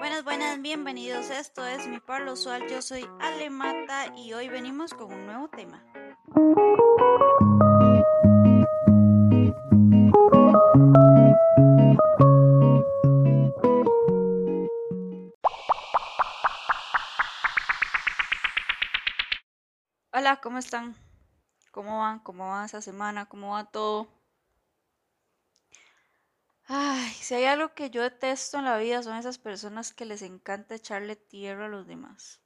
Buenas, buenas, bienvenidos. Esto es Mi Pablo Usual. Yo soy Ale Mata y hoy venimos con un nuevo tema. Hola, ¿cómo están? ¿Cómo van? ¿Cómo va esa semana? ¿Cómo va todo? Ay, si hay algo que yo detesto en la vida son esas personas que les encanta echarle tierra a los demás.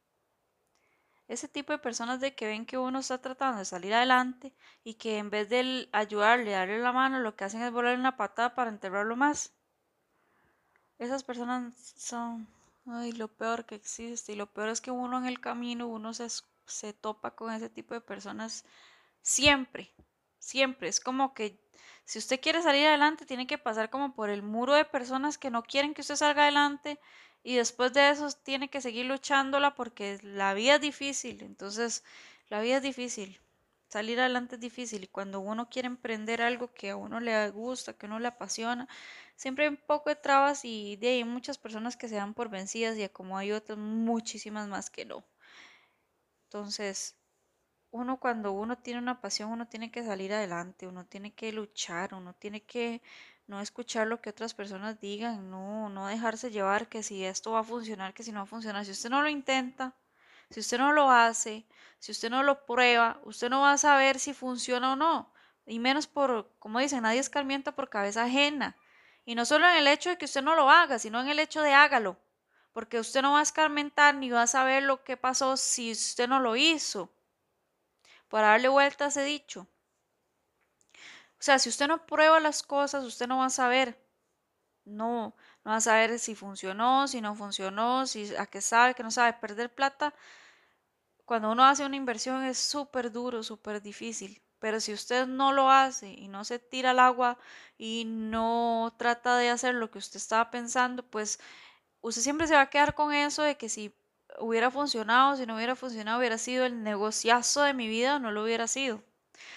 Ese tipo de personas de que ven que uno está tratando de salir adelante y que en vez de ayudarle, darle la mano, lo que hacen es volarle una patada para enterrarlo más. Esas personas son, ay, lo peor que existe. Y lo peor es que uno en el camino, uno se, se topa con ese tipo de personas siempre, siempre. Es como que si usted quiere salir adelante, tiene que pasar como por el muro de personas que no quieren que usted salga adelante y después de eso tiene que seguir luchándola porque la vida es difícil. Entonces, la vida es difícil. Salir adelante es difícil y cuando uno quiere emprender algo que a uno le gusta, que a uno le apasiona, siempre hay un poco de trabas y de ahí muchas personas que se dan por vencidas y como hay otras muchísimas más que no. Entonces, uno cuando uno tiene una pasión, uno tiene que salir adelante, uno tiene que luchar, uno tiene que no escuchar lo que otras personas digan, no, no dejarse llevar que si esto va a funcionar, que si no va a funcionar. Si usted no lo intenta, si usted no lo hace, si usted no lo prueba, usted no va a saber si funciona o no. Y menos por, como dicen, nadie escarmienta por cabeza ajena. Y no solo en el hecho de que usted no lo haga, sino en el hecho de hágalo. Porque usted no va a escarmentar ni va a saber lo que pasó si usted no lo hizo para darle vuelta a ese dicho. O sea, si usted no prueba las cosas, usted no va a saber. No, no va a saber si funcionó, si no funcionó, si a qué sabe, que no sabe. Perder plata cuando uno hace una inversión es súper duro, súper difícil. Pero si usted no lo hace y no se tira al agua y no trata de hacer lo que usted estaba pensando, pues usted siempre se va a quedar con eso de que si hubiera funcionado, si no hubiera funcionado, hubiera sido el negociazo de mi vida o no lo hubiera sido.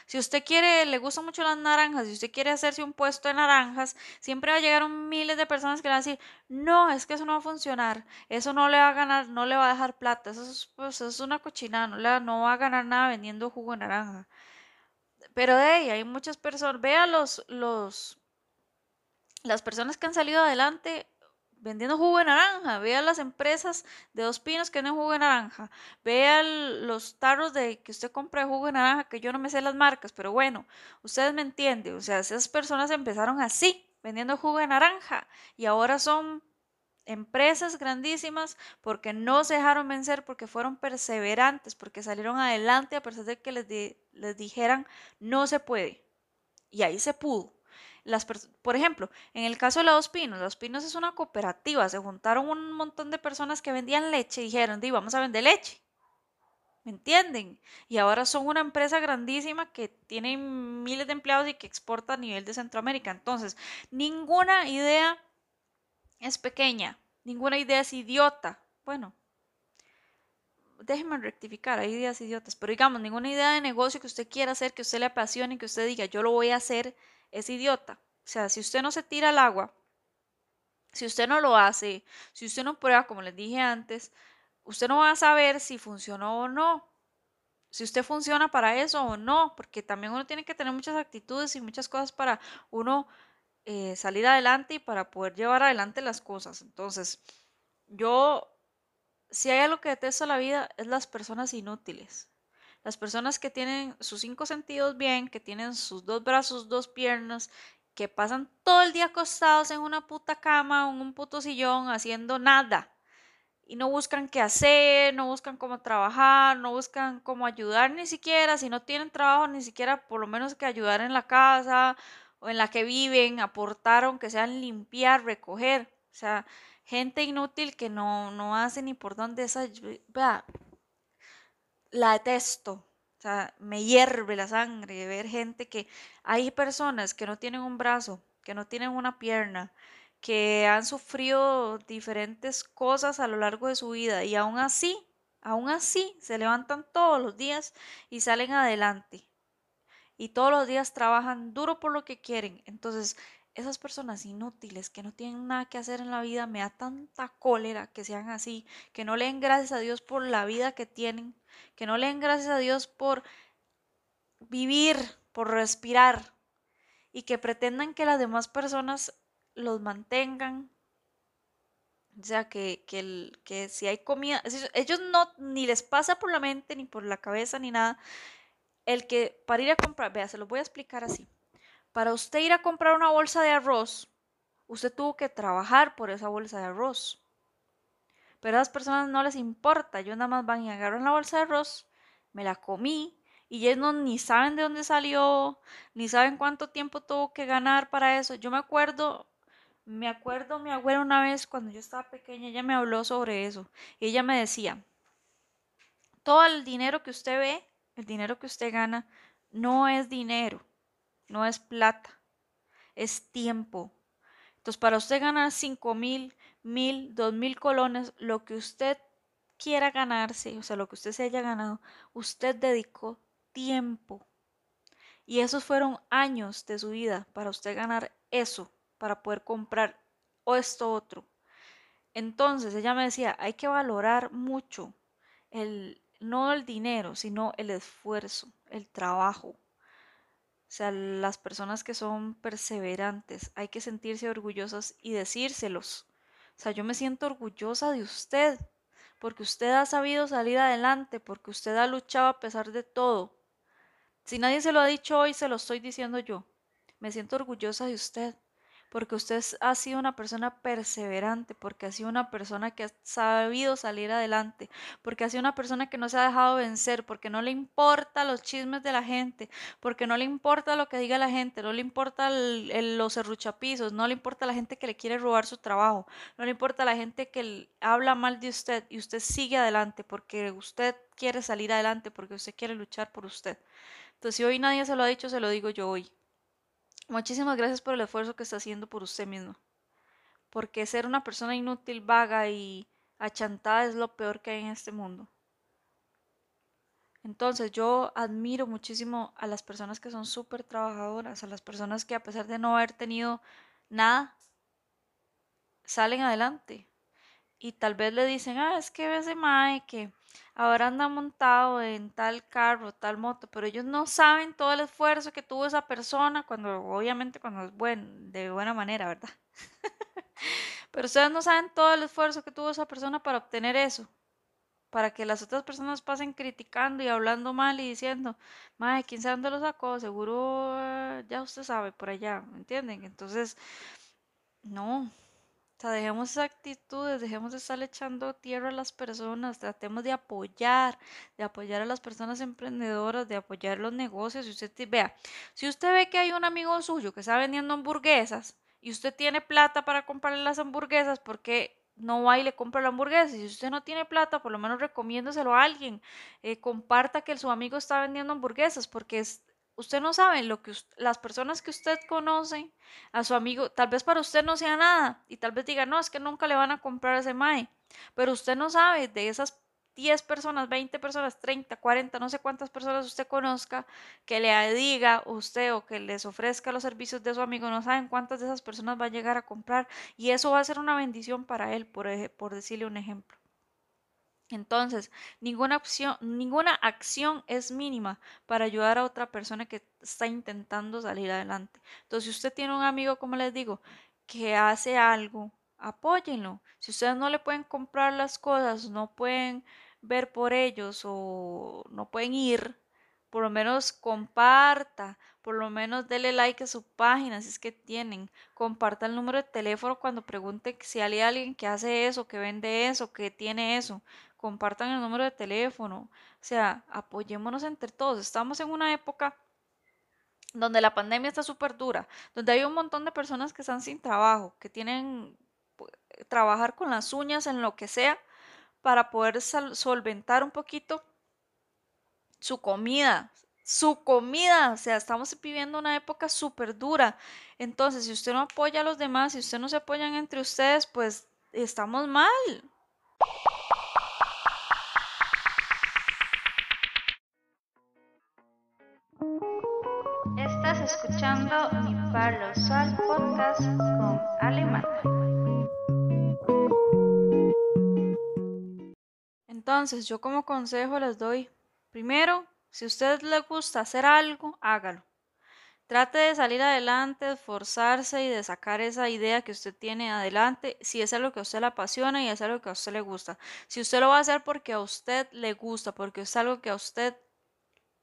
Si usted quiere, le gustan mucho las naranjas, si usted quiere hacerse un puesto de naranjas, siempre va a llegar miles de personas que le van a decir, no, es que eso no va a funcionar, eso no le va a ganar, no le va a dejar plata, eso es, pues, es una cochinada, no, le, no va a ganar nada vendiendo jugo de naranja. Pero de ahí hay muchas personas, vea los, los, las personas que han salido adelante vendiendo jugo de naranja, vea las empresas de dos pinos que venden jugo de naranja, vea los tarros de que usted compra jugo de naranja, que yo no me sé las marcas, pero bueno, ustedes me entienden, o sea, esas personas empezaron así, vendiendo jugo de naranja, y ahora son empresas grandísimas porque no se dejaron vencer, porque fueron perseverantes, porque salieron adelante a pesar de que les dijeran no se puede. Y ahí se pudo por ejemplo, en el caso de la Dos Pinos, Los Pinos es una cooperativa, se juntaron un montón de personas que vendían leche y dijeron, di, vamos a vender leche. ¿Me entienden? Y ahora son una empresa grandísima que tiene miles de empleados y que exporta a nivel de Centroamérica. Entonces, ninguna idea es pequeña, ninguna idea es idiota. Bueno, déjenme rectificar, hay ideas idiotas, pero digamos, ninguna idea de negocio que usted quiera hacer, que usted le apasione, que usted diga, yo lo voy a hacer, es idiota. O sea, si usted no se tira al agua, si usted no lo hace, si usted no prueba, como les dije antes, usted no va a saber si funcionó o no. Si usted funciona para eso o no, porque también uno tiene que tener muchas actitudes y muchas cosas para uno eh, salir adelante y para poder llevar adelante las cosas. Entonces, yo, si hay algo que detesto en la vida, es las personas inútiles. Las personas que tienen sus cinco sentidos bien, que tienen sus dos brazos, dos piernas, que pasan todo el día acostados en una puta cama en un puto sillón haciendo nada. Y no buscan qué hacer, no buscan cómo trabajar, no buscan cómo ayudar ni siquiera. Si no tienen trabajo, ni siquiera por lo menos que ayudar en la casa o en la que viven, aportar, aunque sean limpiar, recoger. O sea, gente inútil que no, no hace ni por dónde esa. Vea, la detesto. O sea, me hierve la sangre de ver gente que hay personas que no tienen un brazo, que no tienen una pierna, que han sufrido diferentes cosas a lo largo de su vida y aún así, aún así se levantan todos los días y salen adelante. Y todos los días trabajan duro por lo que quieren. Entonces, esas personas inútiles que no tienen nada que hacer en la vida, me da tanta cólera que sean así, que no leen gracias a Dios por la vida que tienen, que no leen gracias a Dios por vivir, por respirar y que pretendan que las demás personas los mantengan. O sea, que, que, que si hay comida, ellos no, ni les pasa por la mente, ni por la cabeza, ni nada, el que para ir a comprar, vea, se los voy a explicar así. Para usted ir a comprar una bolsa de arroz, usted tuvo que trabajar por esa bolsa de arroz. Pero a las personas no les importa, ellos nada más van y agarran la bolsa de arroz, me la comí y ellos no, ni saben de dónde salió, ni saben cuánto tiempo tuvo que ganar para eso. Yo me acuerdo, me acuerdo mi abuela una vez cuando yo estaba pequeña, ella me habló sobre eso. Y ella me decía, todo el dinero que usted ve, el dinero que usted gana, no es dinero, no es plata, es tiempo. Entonces, para usted ganar cinco mil, mil, dos mil colones, lo que usted quiera ganarse, o sea, lo que usted se haya ganado, usted dedicó tiempo. Y esos fueron años de su vida para usted ganar eso, para poder comprar o esto otro. Entonces ella me decía, hay que valorar mucho el no el dinero, sino el esfuerzo, el trabajo. O sea, las personas que son perseverantes, hay que sentirse orgullosas y decírselos. O sea, yo me siento orgullosa de usted, porque usted ha sabido salir adelante, porque usted ha luchado a pesar de todo. Si nadie se lo ha dicho hoy, se lo estoy diciendo yo. Me siento orgullosa de usted, porque usted ha sido una persona perseverante, porque ha sido una persona que ha sabido salir adelante, porque ha sido una persona que no se ha dejado vencer, porque no le importa los chismes de la gente, porque no le importa lo que diga la gente, no le importa los serruchapizos, no le importa la gente que le quiere robar su trabajo, no le importa la gente que habla mal de usted y usted sigue adelante porque usted quiere salir adelante, porque usted quiere luchar por usted. Entonces, si hoy nadie se lo ha dicho, se lo digo yo hoy. Muchísimas gracias por el esfuerzo que está haciendo por usted mismo. Porque ser una persona inútil, vaga y achantada es lo peor que hay en este mundo. Entonces yo admiro muchísimo a las personas que son súper trabajadoras, a las personas que a pesar de no haber tenido nada, salen adelante. Y tal vez le dicen, ah, es que ese mae que ahora anda montado en tal carro, tal moto, pero ellos no saben todo el esfuerzo que tuvo esa persona cuando, obviamente, cuando es buen, de buena manera, ¿verdad? pero ustedes no saben todo el esfuerzo que tuvo esa persona para obtener eso, para que las otras personas pasen criticando y hablando mal y diciendo, madre, ¿quién sabe dónde lo sacó? Seguro eh, ya usted sabe por allá, ¿me entienden? Entonces, no, o sea, dejemos esas actitudes, dejemos de estar echando tierra a las personas, tratemos de apoyar, de apoyar a las personas emprendedoras, de apoyar los negocios. Si usted vea, si usted ve que hay un amigo suyo que está vendiendo hamburguesas y usted tiene plata para comprarle las hamburguesas, porque no va y le compra la hamburguesa. Si usted no tiene plata, por lo menos recomiéndoselo a alguien. Eh, comparta que su amigo está vendiendo hamburguesas, porque es, usted no sabe lo que las personas que usted conoce, a su amigo, tal vez para usted no sea nada y tal vez diga, no, es que nunca le van a comprar ese MAE, pero usted no sabe de esas 10 personas, 20 personas, 30, 40, no sé cuántas personas usted conozca, que le diga usted o que les ofrezca los servicios de su amigo, no saben cuántas de esas personas va a llegar a comprar y eso va a ser una bendición para él, por, por decirle un ejemplo. Entonces, ninguna, opción, ninguna acción es mínima para ayudar a otra persona que está intentando salir adelante. Entonces, si usted tiene un amigo, como les digo, que hace algo, apóyenlo. Si ustedes no le pueden comprar las cosas, no pueden ver por ellos o no pueden ir, por lo menos comparta, por lo menos dele like a su página si es que tienen, comparta el número de teléfono cuando pregunte si hay alguien que hace eso, que vende eso, que tiene eso, compartan el número de teléfono, o sea, apoyémonos entre todos. Estamos en una época donde la pandemia está súper dura, donde hay un montón de personas que están sin trabajo, que tienen que trabajar con las uñas en lo que sea para poder solventar un poquito su comida, su comida, o sea, estamos viviendo una época súper dura. Entonces, si usted no apoya a los demás, si usted no se apoyan entre ustedes, pues estamos mal. Escuchando Mi Podcast con Ale Entonces, yo como consejo les doy, primero, si a usted le gusta hacer algo, hágalo. Trate de salir adelante, esforzarse y de sacar esa idea que usted tiene adelante, si es algo que a usted le apasiona y es algo que a usted le gusta. Si usted lo va a hacer porque a usted le gusta, porque es algo que a usted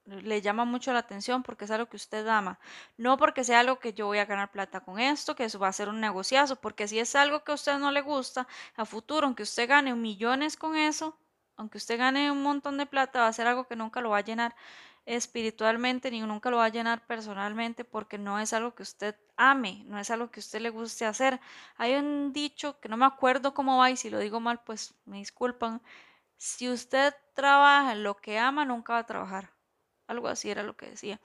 le llama mucho la atención porque es algo que usted ama, no porque sea algo que yo voy a ganar plata con esto, que eso va a ser un negociazo, porque si es algo que a usted no le gusta, a futuro, aunque usted gane millones con eso, aunque usted gane un montón de plata, va a ser algo que nunca lo va a llenar espiritualmente ni nunca lo va a llenar personalmente porque no es algo que usted ame, no es algo que usted le guste hacer. Hay un dicho que no me acuerdo cómo va y si lo digo mal, pues me disculpan. Si usted trabaja en lo que ama, nunca va a trabajar. Algo así era lo que decía.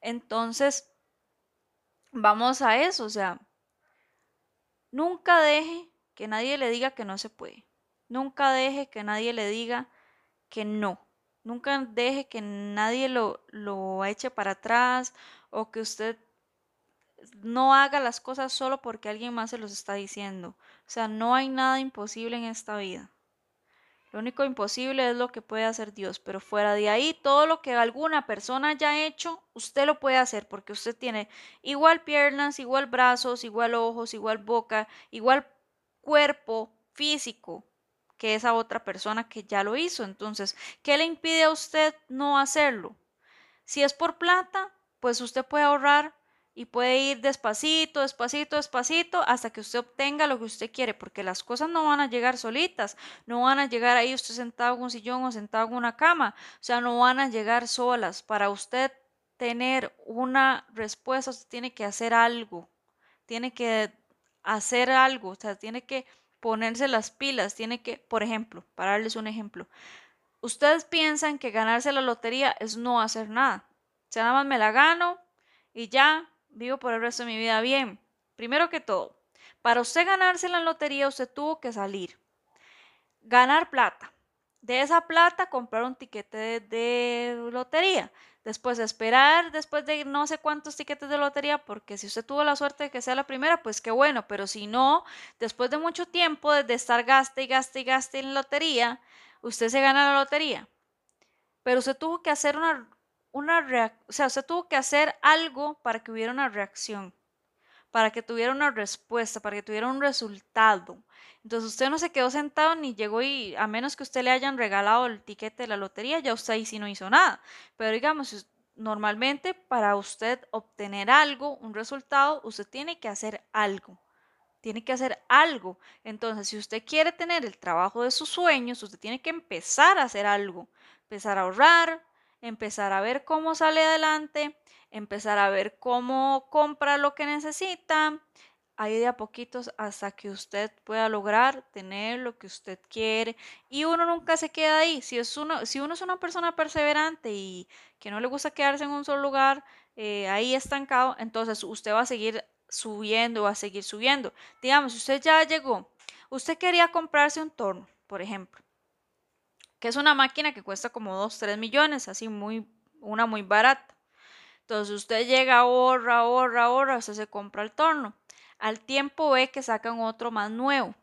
Entonces, vamos a eso, o sea, nunca deje que nadie le diga que no se puede. Nunca deje que nadie le diga que no. Nunca deje que nadie lo, lo eche para atrás o que usted no haga las cosas solo porque alguien más se los está diciendo. O sea, no hay nada imposible en esta vida. Lo único imposible es lo que puede hacer Dios, pero fuera de ahí, todo lo que alguna persona haya hecho, usted lo puede hacer porque usted tiene igual piernas, igual brazos, igual ojos, igual boca, igual cuerpo físico que esa otra persona que ya lo hizo. Entonces, ¿qué le impide a usted no hacerlo? Si es por plata, pues usted puede ahorrar y puede ir despacito, despacito, despacito hasta que usted obtenga lo que usted quiere, porque las cosas no van a llegar solitas, no van a llegar ahí usted sentado en un sillón o sentado en una cama, o sea, no van a llegar solas. Para usted tener una respuesta, usted tiene que hacer algo, tiene que hacer algo, o sea, tiene que ponerse las pilas, tiene que, por ejemplo, para darles un ejemplo, ustedes piensan que ganarse la lotería es no hacer nada, o sea, nada más me la gano y ya vivo por el resto de mi vida bien. Primero que todo, para usted ganarse la lotería, usted tuvo que salir, ganar plata. De esa plata, comprar un tiquete de, lotería. Después esperar, después de no sé cuántos tiquetes de lotería, porque si usted tuvo la suerte de que sea la primera, pues qué bueno, pero si no, después de mucho tiempo de estar gaste y gaste y gaste en lotería, usted se gana la lotería. Pero usted tuvo que hacer una una o sea, usted tuvo que hacer algo para que hubiera una reacción, para que tuviera una respuesta, para que tuviera un resultado. Entonces usted no se quedó sentado ni llegó y a menos que usted le hayan regalado el tiquete de la lotería, ya usted ahí sí no hizo nada. Pero digamos, normalmente para usted obtener algo, un resultado, usted tiene que hacer algo. Tiene que hacer algo. Entonces, si usted quiere tener el trabajo de sus sueños, usted tiene que empezar a hacer algo. Empezar a ahorrar, empezar a ver cómo sale adelante, empezar a ver cómo compra lo que necesita, ahí de a poquitos hasta que usted pueda lograr tener lo que usted quiere y uno nunca se queda ahí. Si, es uno, si uno es una persona perseverante y que no le gusta quedarse en un solo lugar, eh, ahí estancado, entonces usted va a seguir subiendo, va a seguir subiendo. Digamos, usted ya llegó, usted quería comprarse un torno, por ejemplo que es una máquina que cuesta como 2, 3 millones, así muy, una muy barata. Entonces usted llega, ahorra, ahorra, ahorra, usted se compra el torno. Al tiempo ve que sacan otro más nuevo.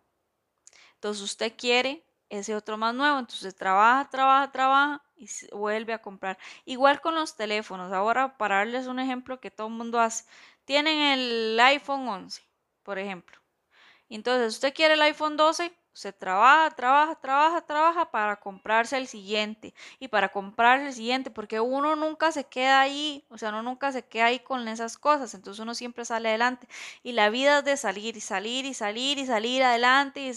Entonces usted quiere ese otro más nuevo, entonces trabaja, trabaja, trabaja y vuelve a comprar. Igual con los teléfonos. Ahora, para darles un ejemplo que todo el mundo hace, tienen el iPhone 11, por ejemplo. Entonces usted quiere el iPhone 12, se trabaja, trabaja, trabaja, trabaja para comprarse el siguiente y para comprarse el siguiente, porque uno nunca se queda ahí, o sea, uno nunca se queda ahí con esas cosas, entonces uno siempre sale adelante. Y la vida es de salir y salir y salir y salir adelante y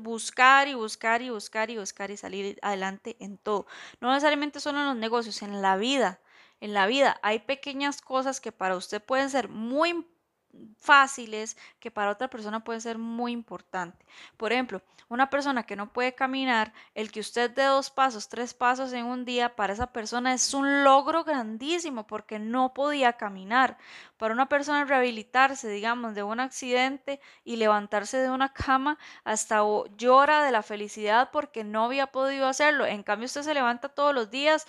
buscar y buscar y buscar y buscar y salir adelante en todo. No necesariamente solo en los negocios, en la vida. En la vida hay pequeñas cosas que para usted pueden ser muy importantes fáciles que para otra persona puede ser muy importante. Por ejemplo, una persona que no puede caminar, el que usted dé dos pasos, tres pasos en un día, para esa persona es un logro grandísimo porque no podía caminar. Para una persona rehabilitarse, digamos, de un accidente y levantarse de una cama, hasta llora de la felicidad porque no había podido hacerlo. En cambio, usted se levanta todos los días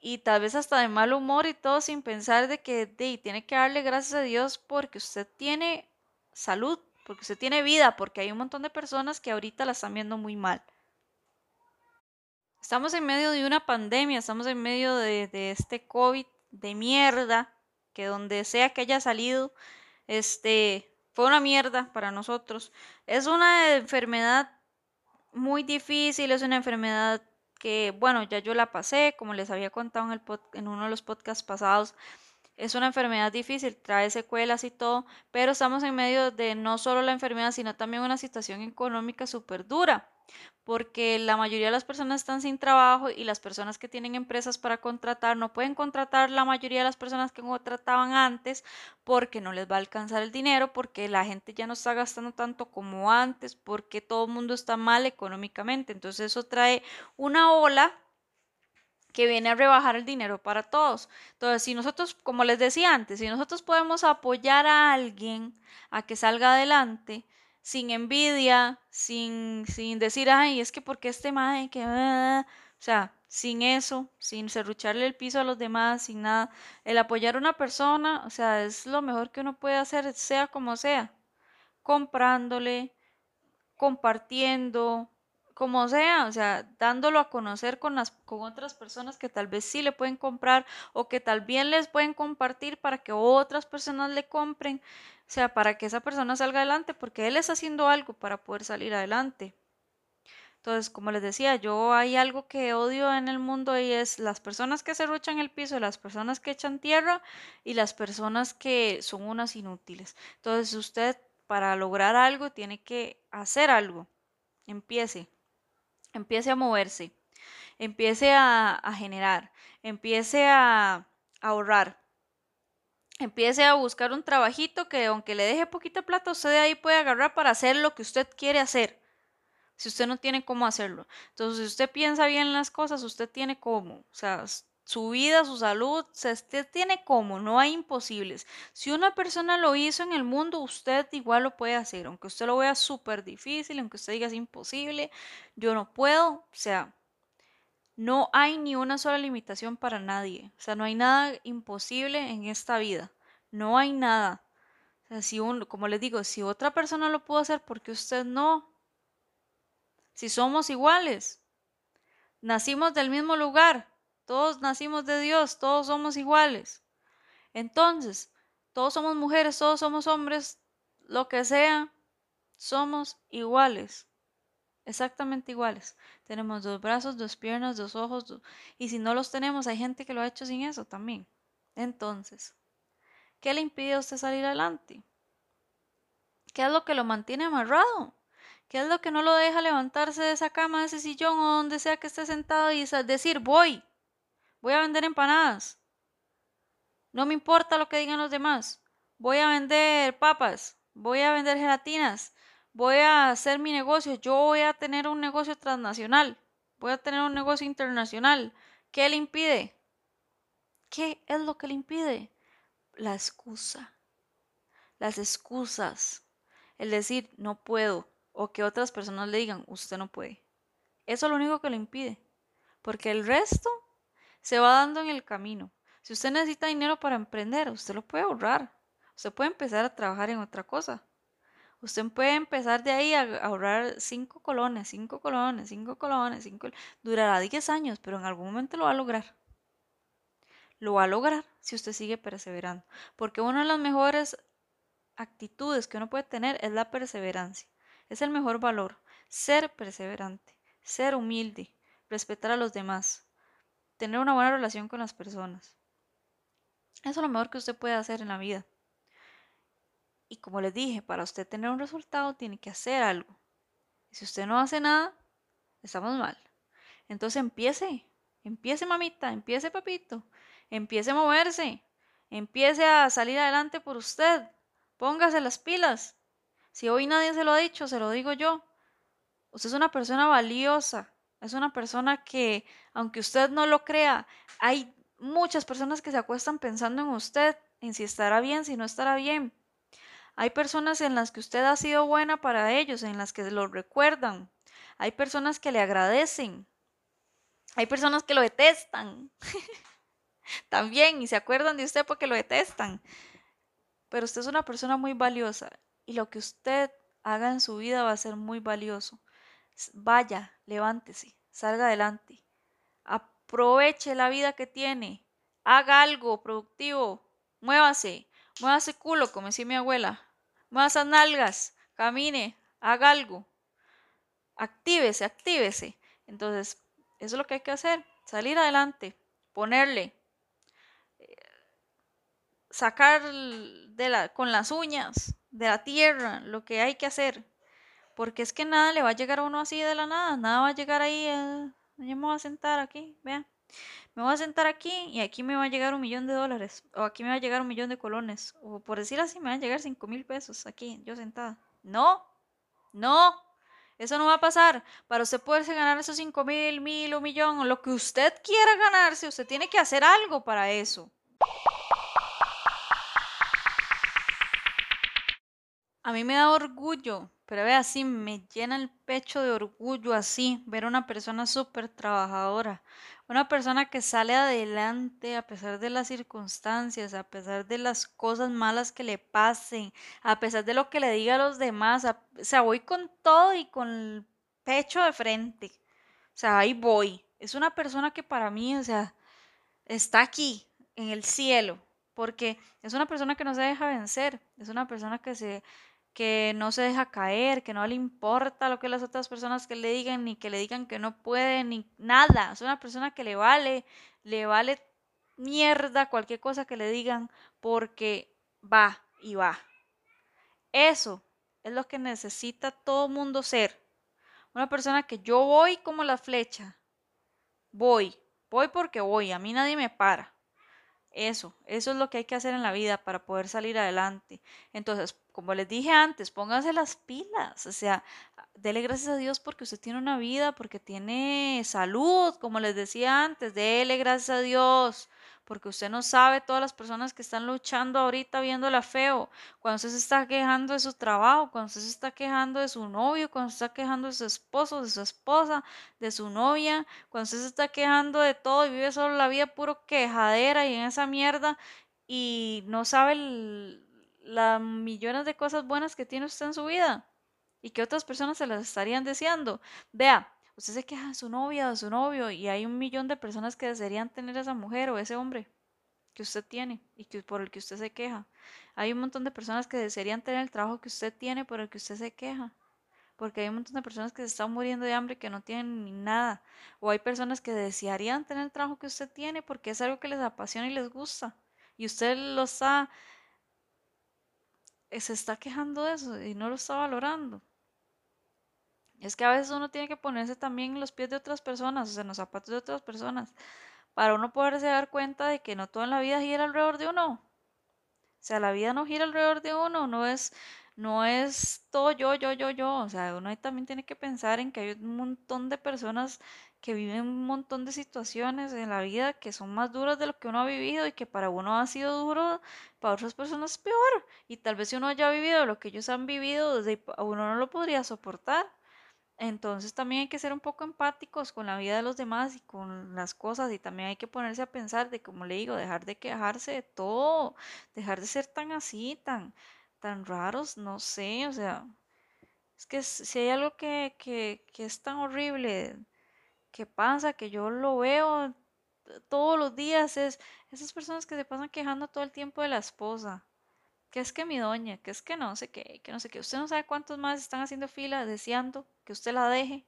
y tal vez hasta de mal humor y todo sin pensar de que tiene que darle gracias a Dios porque usted tiene salud, porque usted tiene vida, porque hay un montón de personas que ahorita la están viendo muy mal. Estamos en medio de una pandemia, estamos en medio de, de este COVID de mierda, que donde sea que haya salido, este, fue una mierda para nosotros. Es una enfermedad muy difícil, es una enfermedad que, bueno, ya yo la pasé, como les había contado en, el en uno de los podcasts pasados, es una enfermedad difícil, trae secuelas y todo, pero estamos en medio de no solo la enfermedad, sino también una situación económica súper dura porque la mayoría de las personas están sin trabajo y las personas que tienen empresas para contratar no pueden contratar la mayoría de las personas que contrataban antes porque no les va a alcanzar el dinero, porque la gente ya no está gastando tanto como antes, porque todo el mundo está mal económicamente. Entonces eso trae una ola que viene a rebajar el dinero para todos. Entonces, si nosotros, como les decía antes, si nosotros podemos apoyar a alguien a que salga adelante, sin envidia, sin, sin decir, ay, es que porque este mae, que... o sea, sin eso, sin serrucharle el piso a los demás, sin nada. El apoyar a una persona, o sea, es lo mejor que uno puede hacer, sea como sea. Comprándole, compartiendo, como sea, o sea, dándolo a conocer con, las, con otras personas que tal vez sí le pueden comprar o que tal vez les pueden compartir para que otras personas le compren, o sea, para que esa persona salga adelante, porque él está haciendo algo para poder salir adelante. Entonces, como les decía, yo hay algo que odio en el mundo y es las personas que se ruchan el piso, las personas que echan tierra y las personas que son unas inútiles. Entonces, usted para lograr algo tiene que hacer algo. Empiece empiece a moverse, empiece a, generar, empiece a, ahorrar, empiece a buscar un trabajito que aunque le deje poquita plata, usted de ahí puede agarrar para hacer lo que usted quiere hacer. Si usted no tiene cómo hacerlo. Entonces, si usted piensa bien las cosas, usted tiene cómo. O sea, su vida, su salud, usted tiene cómo, no hay imposibles. Si una persona lo hizo en el mundo, usted igual lo puede hacer, aunque usted lo vea súper difícil, aunque usted diga es imposible, yo no puedo, o sea, no hay ni una sola limitación para nadie, o sea, no hay nada imposible en esta vida, no hay nada. O sea, si como les digo, si otra persona lo pudo hacer, ¿por qué usted no? Si somos iguales, nacimos del mismo lugar, todos nacimos de Dios, todos somos iguales. Entonces, todos somos mujeres, todos somos hombres, lo que sea, somos iguales. Exactamente iguales. Tenemos dos brazos, dos piernas, dos ojos. Y si no los tenemos, hay gente que lo ha hecho sin eso también. Entonces, ¿qué le impide a usted salir adelante? ¿Qué es lo que lo mantiene amarrado? ¿Qué es lo que no lo deja levantarse de esa cama, de ese sillón o donde sea que esté sentado y decir, voy, Voy a vender empanadas. No me importa lo que digan los demás. Voy a vender papas. Voy a vender gelatinas. Voy a hacer mi negocio. Yo voy a tener un negocio transnacional. Voy a tener un negocio internacional. ¿Qué le impide? ¿Qué es lo que le impide? La excusa. Las excusas. El decir no puedo o que otras personas le digan usted no puede. Eso es lo único que le impide. Porque el resto se va dando en el camino. Si usted necesita dinero para emprender, usted lo puede ahorrar. Usted puede empezar a trabajar en otra cosa. Usted puede empezar de ahí a ahorrar cinco colones, cinco colones, cinco colones, cinco... Durará 10 años, pero en algún momento lo va a lograr. Lo va a lograr si usted sigue perseverando. Porque una de las mejores actitudes que uno puede tener es la perseverancia. Es el mejor valor. Ser perseverante, ser humilde, respetar a los demás tener una buena relación con las personas. Eso es lo mejor que usted puede hacer en la vida. Y como les dije, para usted tener un resultado tiene que hacer algo. Y si usted no hace nada, estamos mal. Entonces empiece, empiece mamita, empiece papito, empiece a moverse, empiece a salir adelante por usted, póngase las pilas. Si hoy nadie se lo ha dicho, se lo digo yo. Usted es una persona valiosa, es una persona que, aunque usted no lo crea, hay muchas personas que se acuestan pensando en usted, en si estará bien, si no estará bien. Hay personas en las que usted ha sido buena para ellos, en las que lo recuerdan. Hay personas que le agradecen. Hay personas que lo detestan. También, y se acuerdan de usted porque lo detestan. Pero usted es una persona muy valiosa y lo que usted haga en su vida va a ser muy valioso. Vaya, levántese, salga adelante. Aproveche la vida que tiene. Haga algo productivo. Muévase. Muévase culo, como decía mi abuela. Muévase nalgas. Camine. Haga algo. Actívese, actívese. Entonces, eso es lo que hay que hacer. Salir adelante. Ponerle. Eh, sacar de la, con las uñas de la tierra lo que hay que hacer. Porque es que nada le va a llegar a uno así de la nada. Nada va a llegar ahí. Eh, yo me voy a sentar aquí. Vean. Me voy a sentar aquí y aquí me va a llegar un millón de dólares. O aquí me va a llegar un millón de colones. O por decir así, me van a llegar cinco mil pesos aquí, yo sentada. No. No. Eso no va a pasar. Para usted poderse ganar esos cinco mil, mil, un millón, o lo que usted quiera ganarse, usted tiene que hacer algo para eso. A mí me da orgullo, pero ve así, me llena el pecho de orgullo así, ver a una persona súper trabajadora, una persona que sale adelante a pesar de las circunstancias, a pesar de las cosas malas que le pasen, a pesar de lo que le diga a los demás, o sea, voy con todo y con el pecho de frente, o sea, ahí voy. Es una persona que para mí, o sea, está aquí, en el cielo, porque es una persona que no se deja vencer, es una persona que se que no se deja caer, que no le importa lo que las otras personas que le digan, ni que le digan que no puede, ni nada. Es una persona que le vale, le vale mierda cualquier cosa que le digan porque va y va. Eso es lo que necesita todo mundo ser. Una persona que yo voy como la flecha. Voy, voy porque voy, a mí nadie me para. Eso, eso es lo que hay que hacer en la vida para poder salir adelante. Entonces, como les dije antes, pónganse las pilas, o sea, dele gracias a Dios porque usted tiene una vida, porque tiene salud, como les decía antes, dele gracias a Dios porque usted no sabe todas las personas que están luchando ahorita viéndola feo, cuando usted se está quejando de su trabajo, cuando usted se está quejando de su novio, cuando se está quejando de su esposo, de su esposa, de su novia, cuando usted se está quejando de todo y vive solo la vida puro quejadera y en esa mierda y no sabe las millones de cosas buenas que tiene usted en su vida y que otras personas se las estarían deseando. Vea, usted se queja de su novia o de su novio y hay un millón de personas que desearían tener a esa mujer o ese hombre que usted tiene y que por el que usted se queja. Hay un montón de personas que desearían tener el trabajo que usted tiene por el que usted se queja. Porque hay un montón de personas que se están muriendo de hambre que no tienen ni nada. O hay personas que desearían tener el trabajo que usted tiene porque es algo que les apasiona y les gusta. Y usted lo está, se está quejando de eso y no lo está valorando. Es que a veces uno tiene que ponerse también en los pies de otras personas, o sea, en los zapatos de otras personas, para uno poderse dar cuenta de que no todo en la vida gira alrededor de uno. O sea, la vida no gira alrededor de uno, no es, no es todo yo, yo, yo, yo. O sea, uno también tiene que pensar en que hay un montón de personas que viven un montón de situaciones en la vida que son más duras de lo que uno ha vivido y que para uno ha sido duro, para otras personas peor. Y tal vez uno haya vivido lo que ellos han vivido, desde uno no lo podría soportar. Entonces también hay que ser un poco empáticos con la vida de los demás y con las cosas y también hay que ponerse a pensar de, como le digo, dejar de quejarse de todo, dejar de ser tan así, tan, tan raros, no sé, o sea, es que si hay algo que, que, que es tan horrible que pasa, que yo lo veo todos los días, es esas personas que se pasan quejando todo el tiempo de la esposa que es que mi doña, que es que no sé qué, que no sé qué. Usted no sabe cuántos más están haciendo fila deseando que usted la deje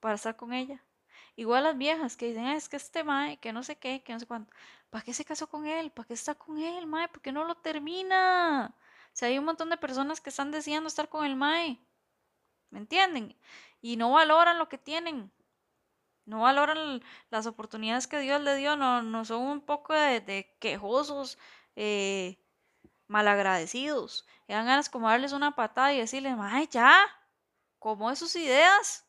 para estar con ella. Igual las viejas que dicen, es que este mae, que no sé qué, que no sé cuánto. ¿Para qué se casó con él? ¿Para qué está con él, mae? ¿Por qué no lo termina? O sea, hay un montón de personas que están deseando estar con el mae. ¿Me entienden? Y no valoran lo que tienen. No valoran las oportunidades que Dios le dio. No, no son un poco de, quejosos. Eh, malagradecidos. Y dan ganas como darles una patada y decirles, ay, ya, como de sus ideas.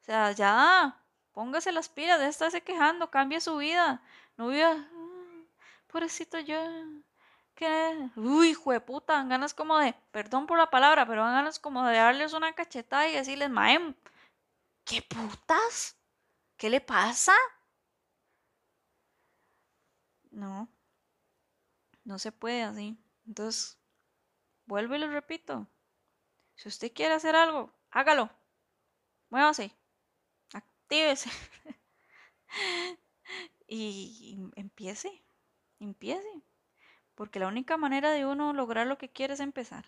O sea, ya, póngase las pilas, de estarse quejando, cambie su vida. No viva, mm, pobrecito yo. que Uy, hijo de puta, dan ganas como de, perdón por la palabra, pero dan ganas como de darles una cachetada y decirles, maem, ¿qué putas? ¿Qué le pasa? No, no se puede así. Entonces, vuelvo y lo repito. Si usted quiere hacer algo, hágalo. Muévase. Actívese. y empiece. Empiece. Porque la única manera de uno lograr lo que quiere es empezar.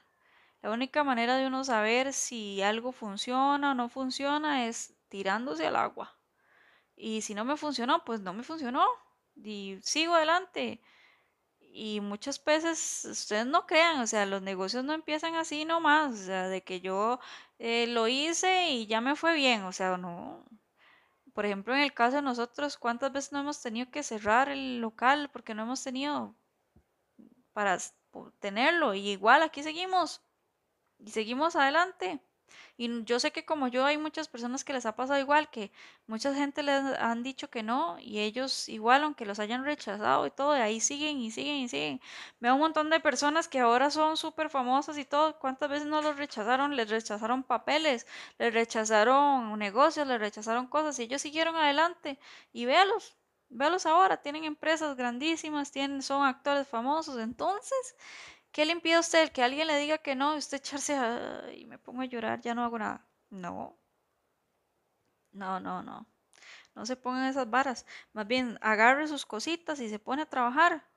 La única manera de uno saber si algo funciona o no funciona es tirándose al agua. Y si no me funcionó, pues no me funcionó. Y sigo adelante. Y muchas veces ustedes no crean, o sea, los negocios no empiezan así nomás, o sea, de que yo eh, lo hice y ya me fue bien, o sea, no. Por ejemplo, en el caso de nosotros, ¿cuántas veces no hemos tenido que cerrar el local porque no hemos tenido para tenerlo? Y igual aquí seguimos y seguimos adelante. Y yo sé que como yo hay muchas personas que les ha pasado igual, que mucha gente les han dicho que no y ellos igual, aunque los hayan rechazado y todo, y ahí siguen y siguen y siguen. Veo un montón de personas que ahora son súper famosas y todo. ¿Cuántas veces no los rechazaron? Les rechazaron papeles, les rechazaron negocios, les rechazaron cosas y ellos siguieron adelante. Y véalos, véalos ahora, tienen empresas grandísimas, tienen, son actores famosos. Entonces, ¿Qué le impide a usted que alguien le diga que no usted echarse y me pongo a llorar, ya no hago nada? No. No, no, no. No se pongan esas varas. Más bien, agarre sus cositas y se pone a trabajar.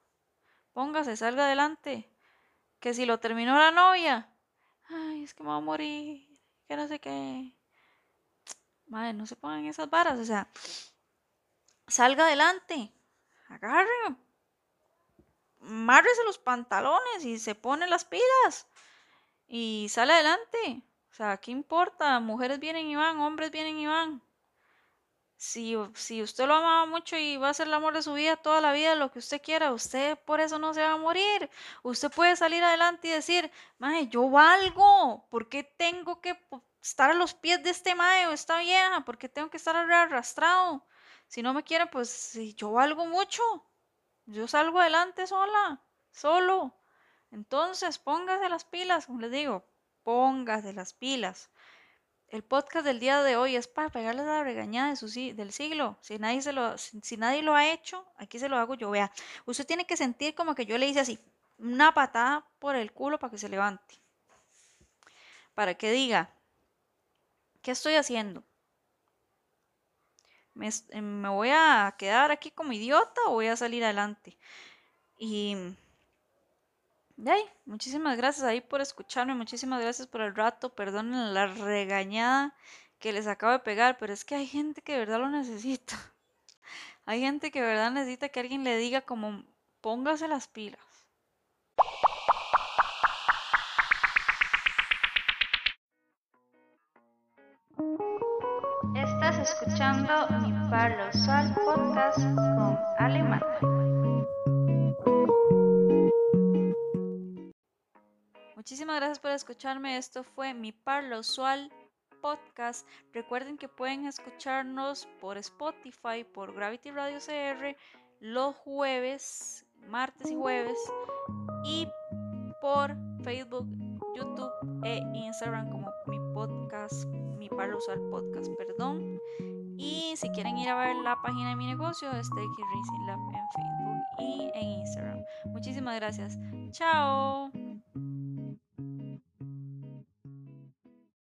Póngase, salga adelante. Que si lo terminó la novia, ay, es que me va a morir, que no sé qué. Madre, no se pongan esas varas, o sea, salga adelante. Agarre, márrese los pantalones y se pone las pilas y sale adelante. O sea, ¿qué importa? Mujeres vienen y van, hombres vienen y van. Si, si usted lo amaba mucho y va a ser el amor de su vida toda la vida, lo que usted quiera, usted por eso no se va a morir. Usted puede salir adelante y decir, mae, yo valgo, ¿por qué tengo que estar a los pies de este mae o esta vieja? ¿Por qué tengo que estar arrastrado? Si no me quiere, pues yo valgo mucho. Yo salgo adelante sola, solo. Entonces, póngase las pilas, como les digo, póngase las pilas. El podcast del día de hoy es para pegarle la regañada de del siglo. Si nadie, se lo, si, nadie lo ha hecho, aquí se lo hago yo. Vea, usted tiene que sentir como que yo le hice así, una patada por el culo para que se levante. Para que diga, ¿qué estoy haciendo? Eh, me, voy a quedar aquí como idiota o voy a salir adelante. Y de ahí, muchísimas gracias ahí por escucharme, muchísimas gracias por el rato, perdonen la regañada que les acabo de pegar, pero es que hay gente que de verdad lo necesita. Hay gente que de verdad necesita que alguien le diga como póngase las pilas. Escuchando mi Palo Usual Podcast con Alemán. Muchísimas gracias por escucharme. Esto fue mi Parlo Usual Podcast. Recuerden que pueden escucharnos por Spotify, por Gravity Radio CR los jueves, martes y jueves y por Facebook, YouTube e Instagram como podcast, mi Parlo Usual Podcast, perdón. Y si quieren ir a ver la página de mi negocio, Steak Racing Lab en Facebook y en Instagram. Muchísimas gracias. Chao.